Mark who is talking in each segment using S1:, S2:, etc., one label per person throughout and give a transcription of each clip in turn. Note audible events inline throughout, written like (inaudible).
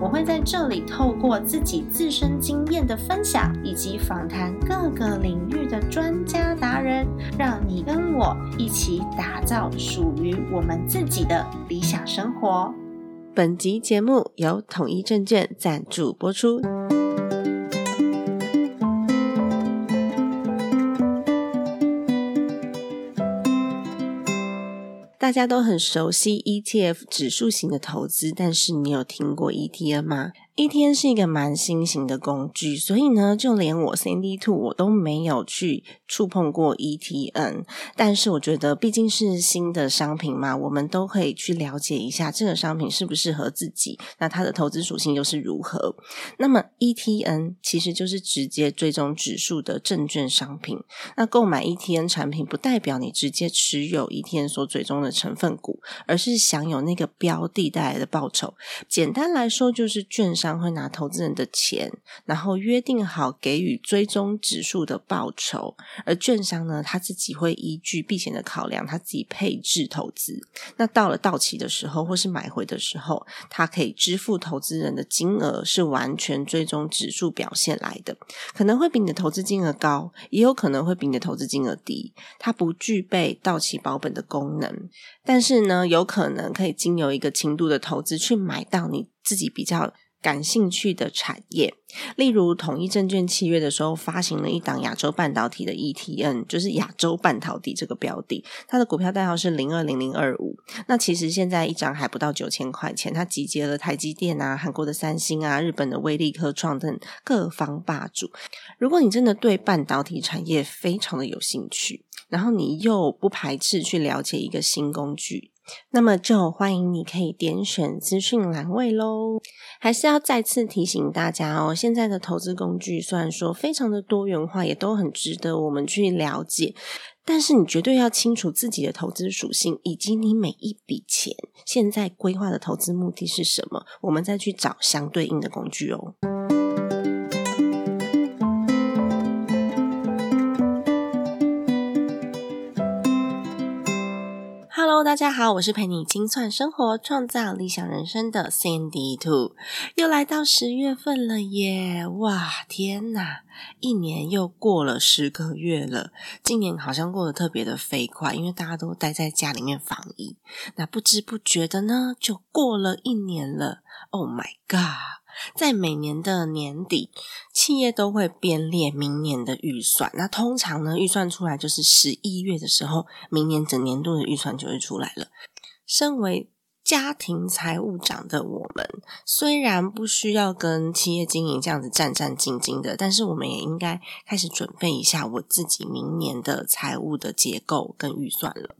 S1: 我会在这里透过自己自身经验的分享，以及访谈各个领域的专家达人，让你跟我一起打造属于我们自己的理想生活。
S2: 本集节目由统一证券赞助播出。大家都很熟悉 ETF 指数型的投资，但是你有听过 ETF 吗？一天是一个蛮新型的工具，所以呢，就连我 CND Two 我都没有去触碰过 ETN。但是我觉得毕竟是新的商品嘛，我们都可以去了解一下这个商品适不适合自己，那它的投资属性又是如何。那么 ETN 其实就是直接追踪指数的证券商品。那购买 ETN 产品不代表你直接持有 ETN 所追踪的成分股，而是享有那个标的带来的报酬。简单来说，就是券商。商会拿投资人的钱，然后约定好给予追踪指数的报酬，而券商呢，他自己会依据避险的考量，他自己配置投资。那到了到期的时候，或是买回的时候，他可以支付投资人的金额是完全追踪指数表现来的，可能会比你的投资金额高，也有可能会比你的投资金额低。它不具备到期保本的功能，但是呢，有可能可以经由一个轻度的投资去买到你自己比较。感兴趣的产业，例如统一证券七月的时候发行了一档亚洲半导体的 ETN，就是亚洲半导体这个标的，它的股票代号是零二零零二五。那其实现在一张还不到九千块钱，它集结了台积电啊、韩国的三星啊、日本的威力科创等各方霸主。如果你真的对半导体产业非常的有兴趣，然后你又不排斥去了解一个新工具。那么就欢迎你可以点选资讯栏位喽。还是要再次提醒大家哦，现在的投资工具虽然说非常的多元化，也都很值得我们去了解，但是你绝对要清楚自己的投资属性，以及你每一笔钱现在规划的投资目的是什么，我们再去找相对应的工具哦。大家好，我是陪你精算生活、创造理想人生的 Sandy Two，又来到十月份了耶！哇，天哪，一年又过了十个月了。今年好像过得特别的飞快，因为大家都待在家里面防疫。那不知不觉的呢，就过了一年了。Oh my god！在每年的年底，企业都会编列明年的预算。那通常呢，预算出来就是十一月的时候，明年整年度的预算就会出来了。身为家庭财务长的我们，虽然不需要跟企业经营这样子战战兢兢的，但是我们也应该开始准备一下我自己明年的财务的结构跟预算了。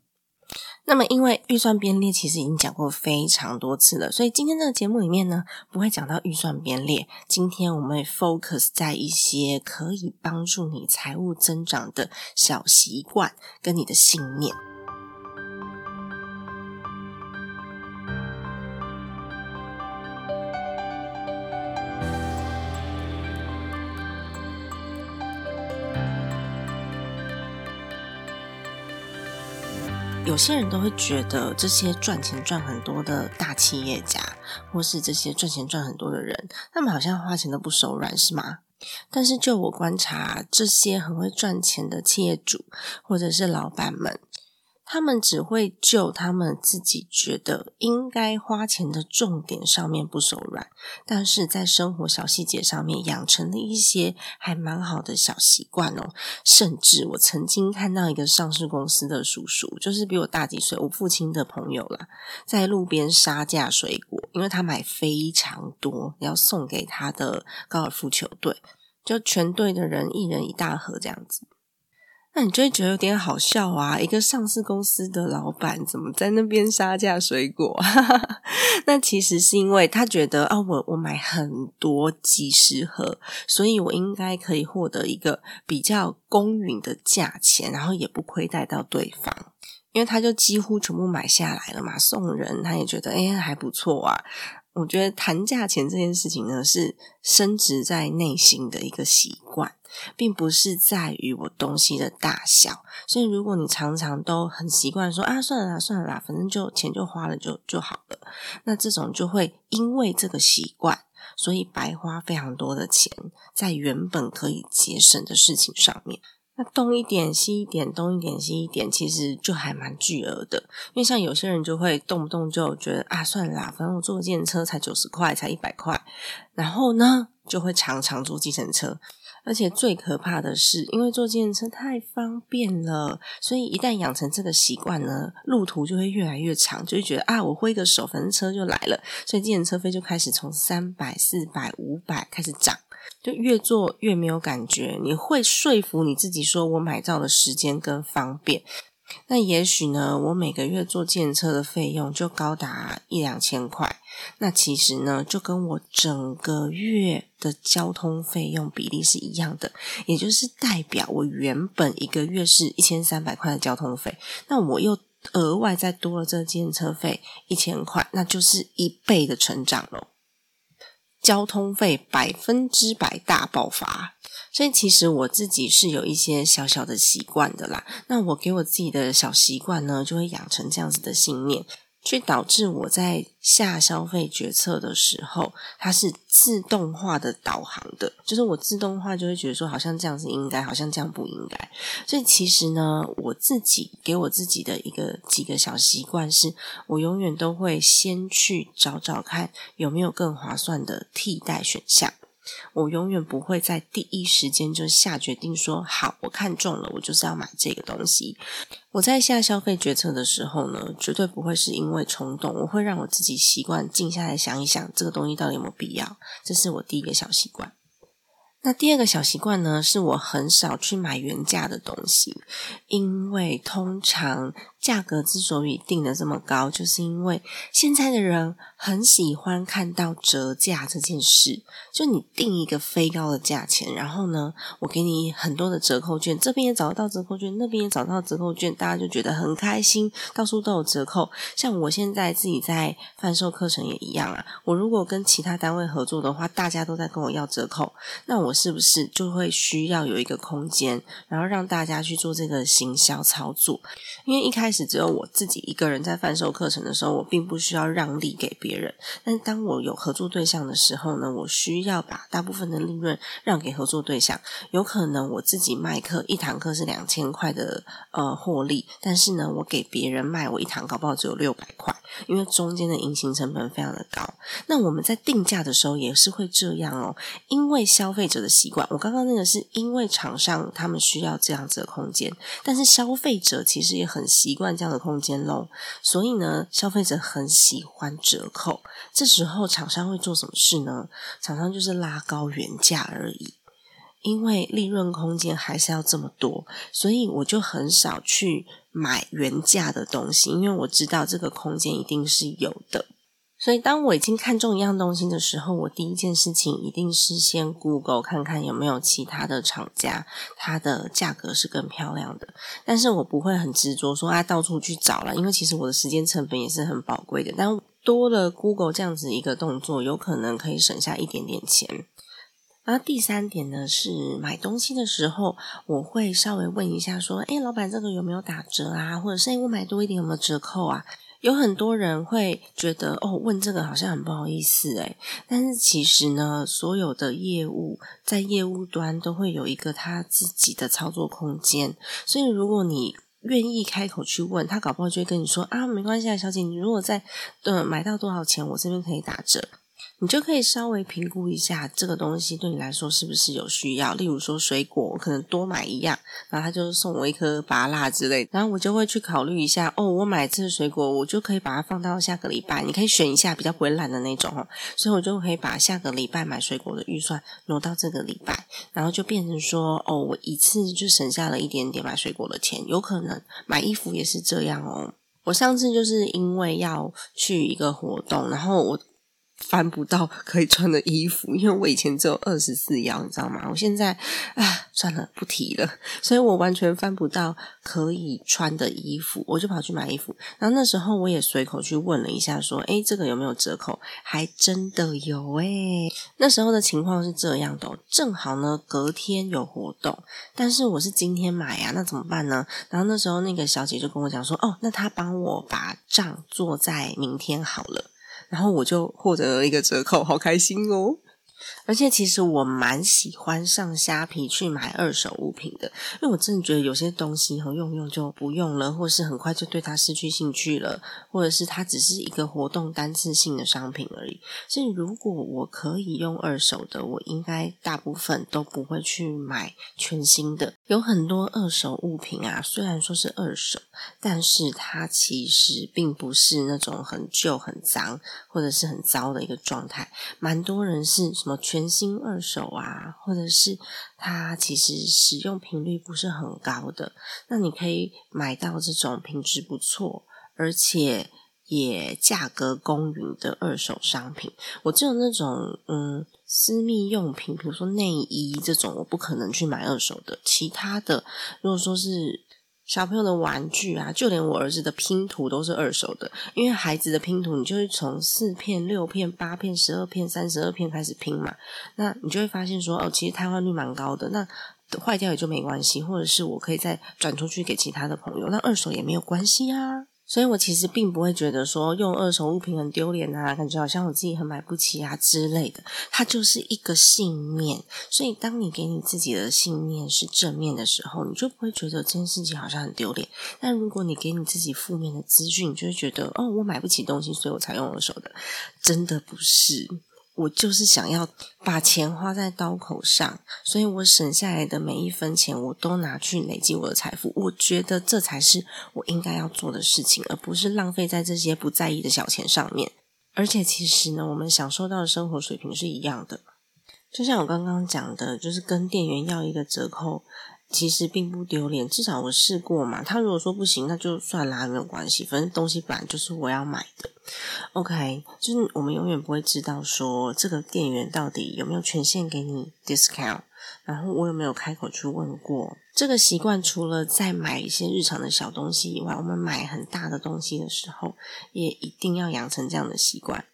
S2: 那么，因为预算编列其实已经讲过非常多次了，所以今天这个节目里面呢，不会讲到预算编列。今天我们会 focus 在一些可以帮助你财务增长的小习惯跟你的信念。有些人都会觉得，这些赚钱赚很多的大企业家，或是这些赚钱赚很多的人，他们好像花钱都不手软，是吗？但是就我观察，这些很会赚钱的企业主或者是老板们。他们只会就他们自己觉得应该花钱的重点上面不手软，但是在生活小细节上面养成了一些还蛮好的小习惯哦。甚至我曾经看到一个上市公司的叔叔，就是比我大几岁，我父亲的朋友啦，在路边杀价水果，因为他买非常多要送给他的高尔夫球队，就全队的人一人一大盒这样子。那你就会觉得有点好笑啊！一个上市公司的老板怎么在那边杀价水果？(laughs) 那其实是因为他觉得啊，我我买很多几十盒，所以我应该可以获得一个比较公允的价钱，然后也不亏待到对方。因为他就几乎全部买下来了嘛，送人他也觉得哎还不错啊。我觉得谈价钱这件事情呢，是升值在内心的一个习惯，并不是在于我东西的大小。所以，如果你常常都很习惯说啊，算了啦，算了啦，反正就钱就花了就就好了，那这种就会因为这个习惯，所以白花非常多的钱在原本可以节省的事情上面。那东一点西一点，东一点西一点，其实就还蛮巨额的。因为像有些人就会动不动就觉得啊，算了啦，反正我坐计程车才九十块，才一百块，然后呢就会常常坐计程车。而且最可怕的是，因为坐计程车太方便了，所以一旦养成这个习惯呢，路途就会越来越长，就会觉得啊，我挥个手，反正车就来了，所以计程车费就开始从三百、四百、五百开始涨。就越做越没有感觉，你会说服你自己说，我买到的时间更方便。那也许呢，我每个月坐建车的费用就高达一两千块。那其实呢，就跟我整个月的交通费用比例是一样的，也就是代表我原本一个月是一千三百块的交通费，那我又额外再多了这个电车费一千块，那就是一倍的成长了。交通费百分之百大爆发，所以其实我自己是有一些小小的习惯的啦。那我给我自己的小习惯呢，就会养成这样子的信念。去导致我在下消费决策的时候，它是自动化的导航的，就是我自动化就会觉得说，好像这样子应该，好像这样不应该。所以其实呢，我自己给我自己的一个几个小习惯是，我永远都会先去找找看有没有更划算的替代选项。我永远不会在第一时间就下决定说好，我看中了，我就是要买这个东西。我在下消费决策的时候呢，绝对不会是因为冲动，我会让我自己习惯静下来想一想，这个东西到底有没有必要。这是我第一个小习惯。那第二个小习惯呢，是我很少去买原价的东西，因为通常价格之所以定的这么高，就是因为现在的人很喜欢看到折价这件事。就你定一个非高的价钱，然后呢，我给你很多的折扣券，这边也找得到折扣券，那边也找到折扣券，大家就觉得很开心，到处都有折扣。像我现在自己在贩售课程也一样啊，我如果跟其他单位合作的话，大家都在跟我要折扣，那我。是不是就会需要有一个空间，然后让大家去做这个行销操作？因为一开只有我自己一个人在贩售课程的时候，我并不需要让利给别人。但当我有合作对象的时候呢，我需要把大部分的利润让给合作对象。有可能我自己卖课一堂课是两千块的呃获利，但是呢，我给别人卖我一堂搞不好只有六百块，因为中间的隐形成本非常的高。那我们在定价的时候也是会这样哦，因为消费者。的习惯，我刚刚那个是因为厂商他们需要这样子的空间，但是消费者其实也很习惯这样的空间喽。所以呢，消费者很喜欢折扣，这时候厂商会做什么事呢？厂商就是拉高原价而已，因为利润空间还是要这么多，所以我就很少去买原价的东西，因为我知道这个空间一定是有的。所以，当我已经看中一样东西的时候，我第一件事情一定是先 Google 看看有没有其他的厂家，它的价格是更漂亮的。但是我不会很执着说啊，到处去找了，因为其实我的时间成本也是很宝贵的。但多了 Google 这样子一个动作，有可能可以省下一点点钱。然后第三点呢，是买东西的时候，我会稍微问一下说，哎，老板这个有没有打折啊？或者是我买多一点有没有折扣啊？有很多人会觉得哦，问这个好像很不好意思诶但是其实呢，所有的业务在业务端都会有一个他自己的操作空间，所以如果你愿意开口去问他，搞不好就会跟你说啊，没关系啊，小姐，你如果在呃买到多少钱，我这边可以打折。你就可以稍微评估一下这个东西对你来说是不是有需要。例如说水果，我可能多买一样，然后他就送我一颗芭辣之类，然后我就会去考虑一下。哦，我买这水果，我就可以把它放到下个礼拜。你可以选一下比较不会烂的那种哦，所以我就可以把下个礼拜买水果的预算挪到这个礼拜，然后就变成说，哦，我一次就省下了一点点买水果的钱。有可能买衣服也是这样哦。我上次就是因为要去一个活动，然后我。翻不到可以穿的衣服，因为我以前只有二十四腰，你知道吗？我现在啊，算了，不提了。所以我完全翻不到可以穿的衣服，我就跑去买衣服。然后那时候我也随口去问了一下，说：“诶，这个有没有折扣？”还真的有诶。那时候的情况是这样的，正好呢隔天有活动，但是我是今天买呀，那怎么办呢？然后那时候那个小姐就跟我讲说：“哦，那她帮我把账做在明天好了。”然后我就获得了一个折扣，好开心哦！而且其实我蛮喜欢上虾皮去买二手物品的，因为我真的觉得有些东西和用用就不用了，或是很快就对它失去兴趣了，或者是它只是一个活动单次性的商品而已。所以如果我可以用二手的，我应该大部分都不会去买全新的。有很多二手物品啊，虽然说是二手，但是它其实并不是那种很旧、很脏或者是很糟的一个状态。蛮多人是什么？全新二手啊，或者是它其实使用频率不是很高的，那你可以买到这种品质不错，而且也价格公允的二手商品。我只有那种嗯私密用品，比如说内衣这种，我不可能去买二手的。其他的，如果说是。小朋友的玩具啊，就连我儿子的拼图都是二手的，因为孩子的拼图，你就是从四片、六片、八片、十二片、三十二片开始拼嘛，那你就会发现说，哦，其实瘫痪率蛮高的，那坏掉也就没关系，或者是我可以再转出去给其他的朋友，那二手也没有关系啊。所以我其实并不会觉得说用二手物品很丢脸啊，感觉好像我自己很买不起啊之类的。它就是一个信念，所以当你给你自己的信念是正面的时候，你就不会觉得这件事情好像很丢脸。但如果你给你自己负面的资讯，你就会觉得哦，我买不起东西，所以我才用二手的。真的不是。我就是想要把钱花在刀口上，所以我省下来的每一分钱，我都拿去累积我的财富。我觉得这才是我应该要做的事情，而不是浪费在这些不在意的小钱上面。而且，其实呢，我们享受到的生活水平是一样的。就像我刚刚讲的，就是跟店员要一个折扣。其实并不丢脸，至少我试过嘛。他如果说不行，那就算啦，没有关系。反正东西本来就是我要买的。OK，就是我们永远不会知道说这个店员到底有没有权限给你 discount，然后我有没有开口去问过。这个习惯除了在买一些日常的小东西以外，我们买很大的东西的时候，也一定要养成这样的习惯。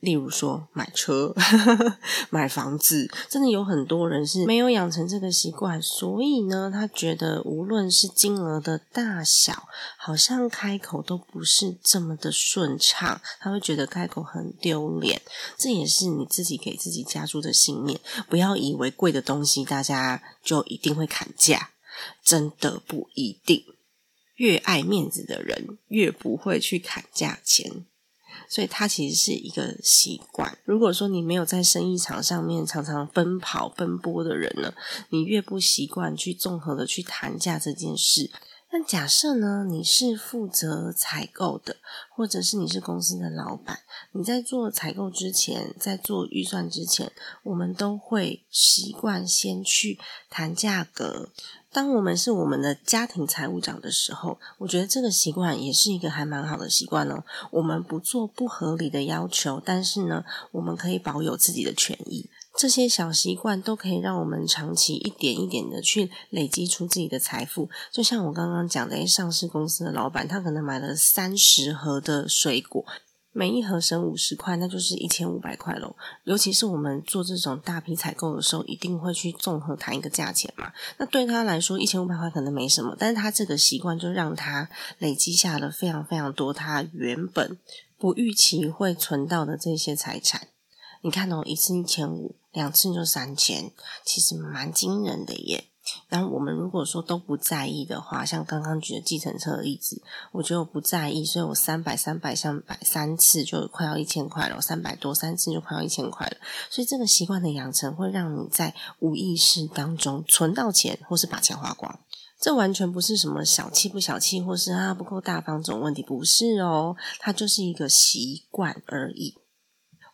S2: 例如说买车、(laughs) 买房子，真的有很多人是没有养成这个习惯，所以呢，他觉得无论是金额的大小，好像开口都不是这么的顺畅，他会觉得开口很丢脸。这也是你自己给自己加注的信念，不要以为贵的东西大家就一定会砍价，真的不一定。越爱面子的人，越不会去砍价钱。所以它其实是一个习惯。如果说你没有在生意场上面常常奔跑奔波的人呢，你越不习惯去综合的去谈价这件事。但假设呢，你是负责采购的，或者是你是公司的老板，你在做采购之前，在做预算之前，我们都会习惯先去谈价格。当我们是我们的家庭财务长的时候，我觉得这个习惯也是一个还蛮好的习惯哦。我们不做不合理的要求，但是呢，我们可以保有自己的权益。这些小习惯都可以让我们长期一点一点的去累积出自己的财富。就像我刚刚讲的，上市公司的老板，他可能买了三十盒的水果。每一盒省五十块，那就是一千五百块喽。尤其是我们做这种大批采购的时候，一定会去综合谈一个价钱嘛。那对他来说，一千五百块可能没什么，但是他这个习惯就让他累积下了非常非常多他原本不预期会存到的这些财产。你看哦，一次一千五，两次就三千，其实蛮惊人的耶。然后我们如果说都不在意的话，像刚刚举的计程车的例子，我觉得我不在意，所以我三百、三百、三百三次就快要一千块了，三百多三次就快要一千块了。所以这个习惯的养成会让你在无意识当中存到钱，或是把钱花光。这完全不是什么小气不小气，或是啊不够大方这种问题，不是哦，它就是一个习惯而已。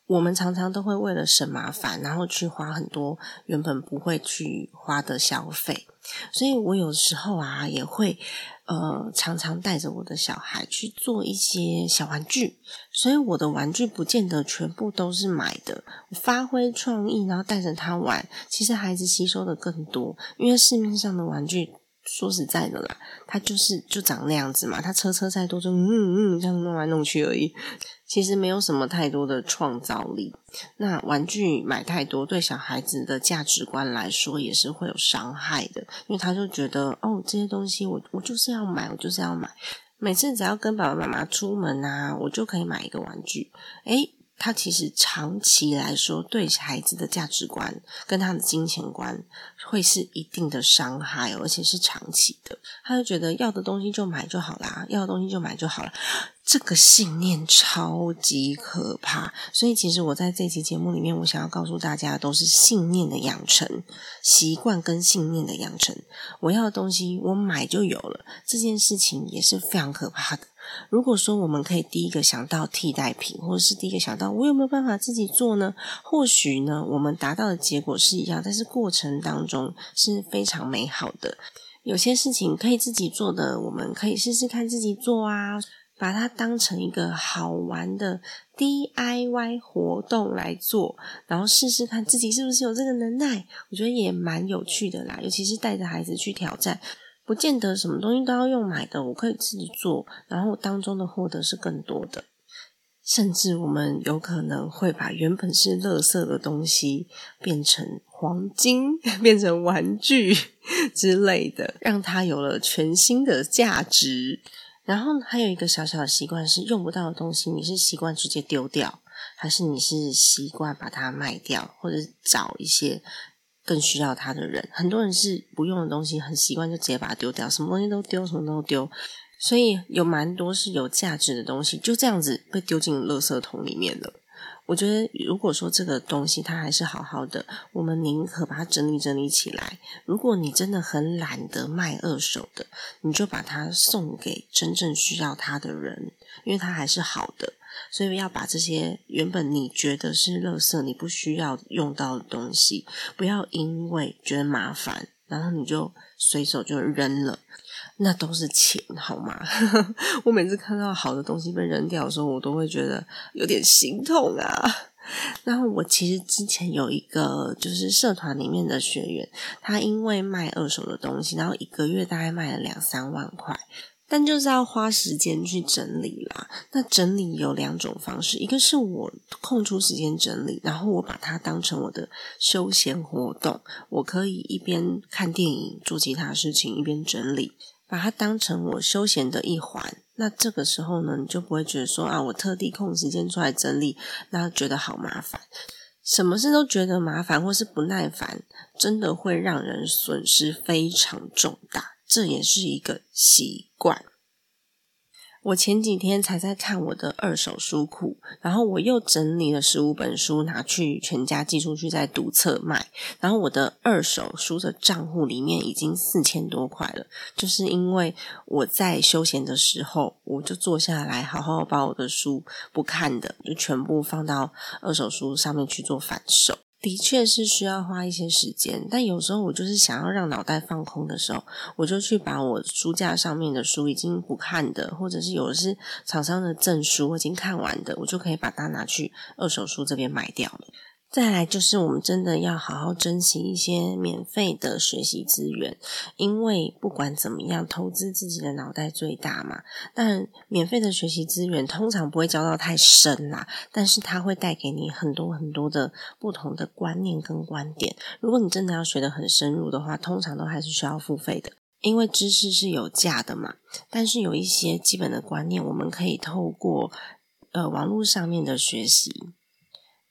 S2: 我们常常都会为了省麻烦，然后去花很多原本不会去花的消费，所以我有时候啊也会呃，常常带着我的小孩去做一些小玩具，所以我的玩具不见得全部都是买的。发挥创意，然后带着他玩，其实孩子吸收的更多，因为市面上的玩具。说实在的啦，他就是就长那样子嘛，他车车再多就嗯嗯这样弄来弄去而已，其实没有什么太多的创造力。那玩具买太多，对小孩子的价值观来说也是会有伤害的，因为他就觉得哦这些东西我我就是要买，我就是要买，每次只要跟爸爸妈妈出门啊，我就可以买一个玩具，诶他其实长期来说，对孩子的价值观跟他的金钱观会是一定的伤害，而且是长期的。他就觉得要的东西就买就好啦，要的东西就买就好了。这个信念超级可怕，所以其实我在这期节目里面，我想要告诉大家，都是信念的养成，习惯跟信念的养成。我要的东西，我买就有了，这件事情也是非常可怕的。如果说我们可以第一个想到替代品，或者是第一个想到我有没有办法自己做呢？或许呢，我们达到的结果是一样，但是过程当中是非常美好的。有些事情可以自己做的，我们可以试试看自己做啊，把它当成一个好玩的 DIY 活动来做，然后试试看自己是不是有这个能耐。我觉得也蛮有趣的啦，尤其是带着孩子去挑战。不见得什么东西都要用买的，我可以自己做，然后当中的获得是更多的。甚至我们有可能会把原本是垃圾的东西变成黄金，(laughs) 变成玩具 (laughs) 之类的，让它有了全新的价值。然后还有一个小小的习惯是，用不到的东西，你是习惯直接丢掉，还是你是习惯把它卖掉，或者找一些？更需要它的人，很多人是不用的东西，很习惯就直接把它丢掉，什么东西都丢，什么都丢，所以有蛮多是有价值的东西，就这样子被丢进垃圾桶里面了。我觉得，如果说这个东西它还是好好的，我们宁可把它整理整理起来。如果你真的很懒得卖二手的，你就把它送给真正需要它的人，因为它还是好的。所以要把这些原本你觉得是垃圾、你不需要用到的东西，不要因为觉得麻烦，然后你就随手就扔了，那都是钱，好吗？(laughs) 我每次看到好的东西被扔掉的时候，我都会觉得有点心痛啊。(laughs) 然后我其实之前有一个就是社团里面的学员，他因为卖二手的东西，然后一个月大概卖了两三万块。但就是要花时间去整理啦。那整理有两种方式，一个是我空出时间整理，然后我把它当成我的休闲活动，我可以一边看电影做其他事情，一边整理，把它当成我休闲的一环。那这个时候呢，你就不会觉得说啊，我特地空时间出来整理，那觉得好麻烦。什么事都觉得麻烦或是不耐烦，真的会让人损失非常重大。这也是一个习惯。我前几天才在看我的二手书库，然后我又整理了十五本书，拿去全家寄出去再读册卖。然后我的二手书的账户里面已经四千多块了，就是因为我在休闲的时候，我就坐下来好好把我的书不看的，就全部放到二手书上面去做反手。的确是需要花一些时间，但有时候我就是想要让脑袋放空的时候，我就去把我书架上面的书已经不看的，或者是有的是厂商的证书我已经看完的，我就可以把它拿去二手书这边卖掉了。再来就是我们真的要好好珍惜一些免费的学习资源，因为不管怎么样，投资自己的脑袋最大嘛。但免费的学习资源通常不会教到太深啦，但是它会带给你很多很多的不同的观念跟观点。如果你真的要学得很深入的话，通常都还是需要付费的，因为知识是有价的嘛。但是有一些基本的观念，我们可以透过呃网络上面的学习。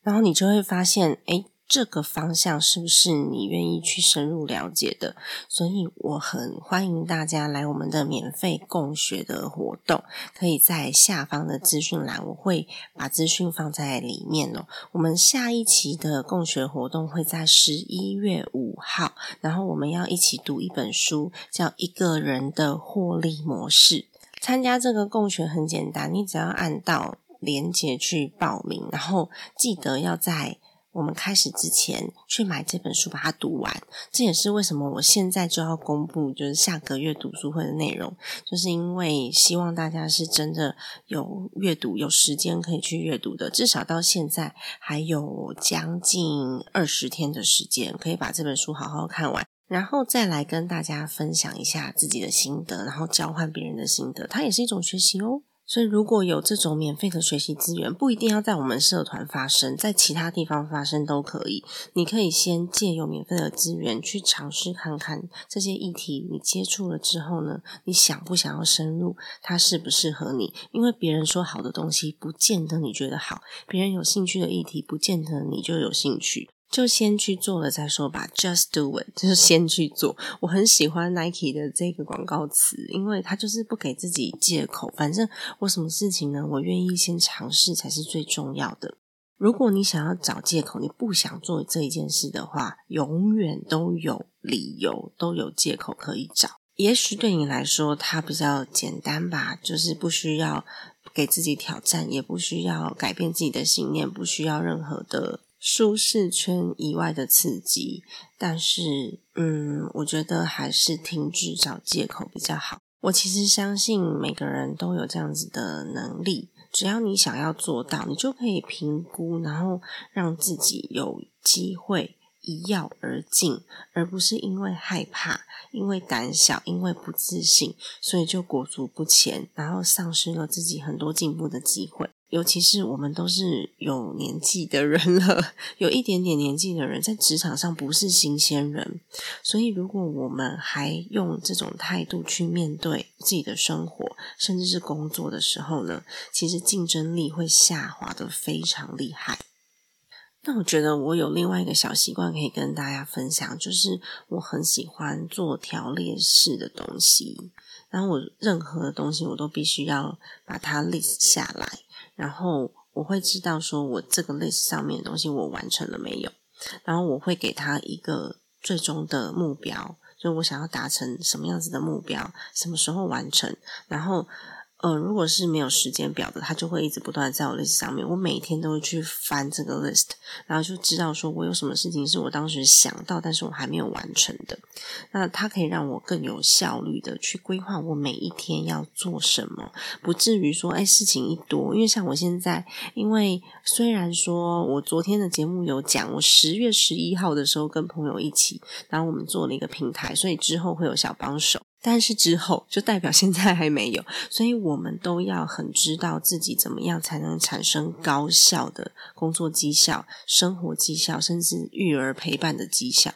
S2: 然后你就会发现，哎，这个方向是不是你愿意去深入了解的？所以我很欢迎大家来我们的免费共学的活动，可以在下方的资讯栏，我会把资讯放在里面哦。我们下一期的共学活动会在十一月五号，然后我们要一起读一本书，叫《一个人的获利模式》。参加这个共学很简单，你只要按到。连接去报名，然后记得要在我们开始之前去买这本书，把它读完。这也是为什么我现在就要公布，就是下个月读书会的内容，就是因为希望大家是真的有阅读、有时间可以去阅读的。至少到现在还有将近二十天的时间，可以把这本书好好看完，然后再来跟大家分享一下自己的心得，然后交换别人的心得，它也是一种学习哦。所以，如果有这种免费的学习资源，不一定要在我们社团发生，在其他地方发生都可以。你可以先借由免费的资源去尝试看看这些议题，你接触了之后呢，你想不想要深入？它适不适合你？因为别人说好的东西，不见得你觉得好；别人有兴趣的议题，不见得你就有兴趣。就先去做了再说吧，Just do it，(laughs) 就是先去做。我很喜欢 Nike 的这个广告词，因为它就是不给自己借口。反正我什么事情呢，我愿意先尝试才是最重要的。如果你想要找借口，你不想做这一件事的话，永远都有理由，都有借口可以找。也许对你来说，它比较简单吧，就是不需要给自己挑战，也不需要改变自己的信念，不需要任何的。舒适圈以外的刺激，但是，嗯，我觉得还是停止找借口比较好。我其实相信每个人都有这样子的能力，只要你想要做到，你就可以评估，然后让自己有机会一跃而进，而不是因为害怕、因为胆小、因为不自信，所以就裹足不前，然后丧失了自己很多进步的机会。尤其是我们都是有年纪的人了，有一点点年纪的人，在职场上不是新鲜人，所以如果我们还用这种态度去面对自己的生活，甚至是工作的时候呢，其实竞争力会下滑的非常厉害。那我觉得我有另外一个小习惯可以跟大家分享，就是我很喜欢做条列式的东西，然后我任何的东西我都必须要把它 list 下来。然后我会知道说，我这个 list 上面的东西我完成了没有？然后我会给他一个最终的目标，就我想要达成什么样子的目标，什么时候完成？然后。呃，如果是没有时间表的，它就会一直不断在我 list 上面。我每天都会去翻这个 list，然后就知道说我有什么事情是我当时想到，但是我还没有完成的。那它可以让我更有效率的去规划我每一天要做什么，不至于说哎事情一多。因为像我现在，因为虽然说我昨天的节目有讲，我十月十一号的时候跟朋友一起，然后我们做了一个平台，所以之后会有小帮手。但是之后就代表现在还没有，所以我们都要很知道自己怎么样才能产生高效的工作绩效、生活绩效，甚至育儿陪伴的绩效。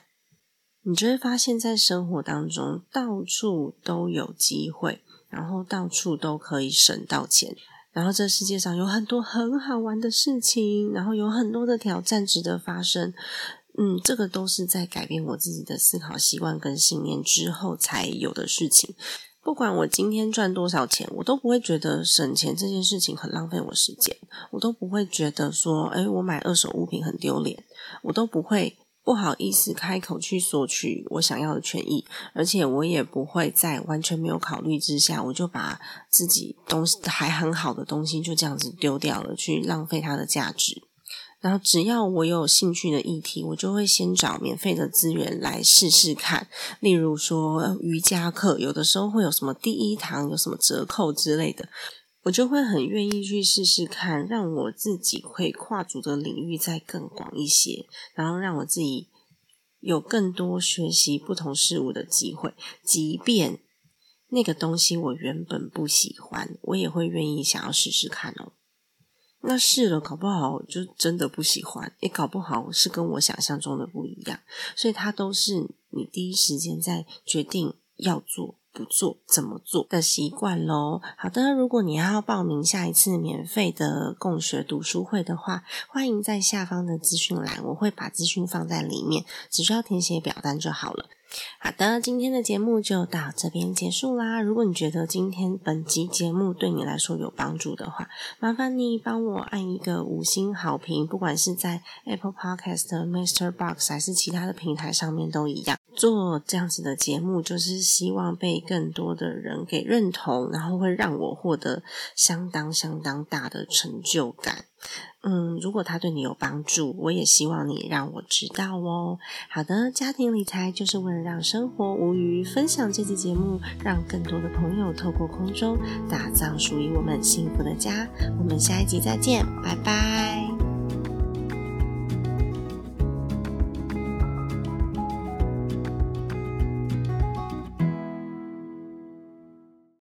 S2: 你就会发现，在生活当中到处都有机会，然后到处都可以省到钱，然后这世界上有很多很好玩的事情，然后有很多的挑战值得发生。嗯，这个都是在改变我自己的思考习惯跟信念之后才有的事情。不管我今天赚多少钱，我都不会觉得省钱这件事情很浪费我时间，我都不会觉得说，哎，我买二手物品很丢脸，我都不会不好意思开口去索取我想要的权益，而且我也不会在完全没有考虑之下，我就把自己东西还很好的东西就这样子丢掉了，去浪费它的价值。然后，只要我有兴趣的议题，我就会先找免费的资源来试试看。例如说瑜伽课，有的时候会有什么第一堂有什么折扣之类的，我就会很愿意去试试看，让我自己会跨足的领域再更广一些，然后让我自己有更多学习不同事物的机会。即便那个东西我原本不喜欢，我也会愿意想要试试看哦。那试了，搞不好就真的不喜欢，也搞不好是跟我想象中的不一样，所以它都是你第一时间在决定要做不做、怎么做的习惯喽。好的，如果你要报名下一次免费的共学读书会的话，欢迎在下方的资讯栏，我会把资讯放在里面，只需要填写表单就好了。好的，今天的节目就到这边结束啦。如果你觉得今天本集节目对你来说有帮助的话，麻烦你帮我按一个五星好评，不管是在 Apple Podcast、Master Box 还是其他的平台上面都一样。做这样子的节目，就是希望被更多的人给认同，然后会让我获得相当相当大的成就感。嗯，如果它对你有帮助，我也希望你让我知道哦。好的，家庭理财就是为了让生活无余，分享这期节目，让更多的朋友透过空中打造属于我们幸福的家。我们下一集再见，拜拜。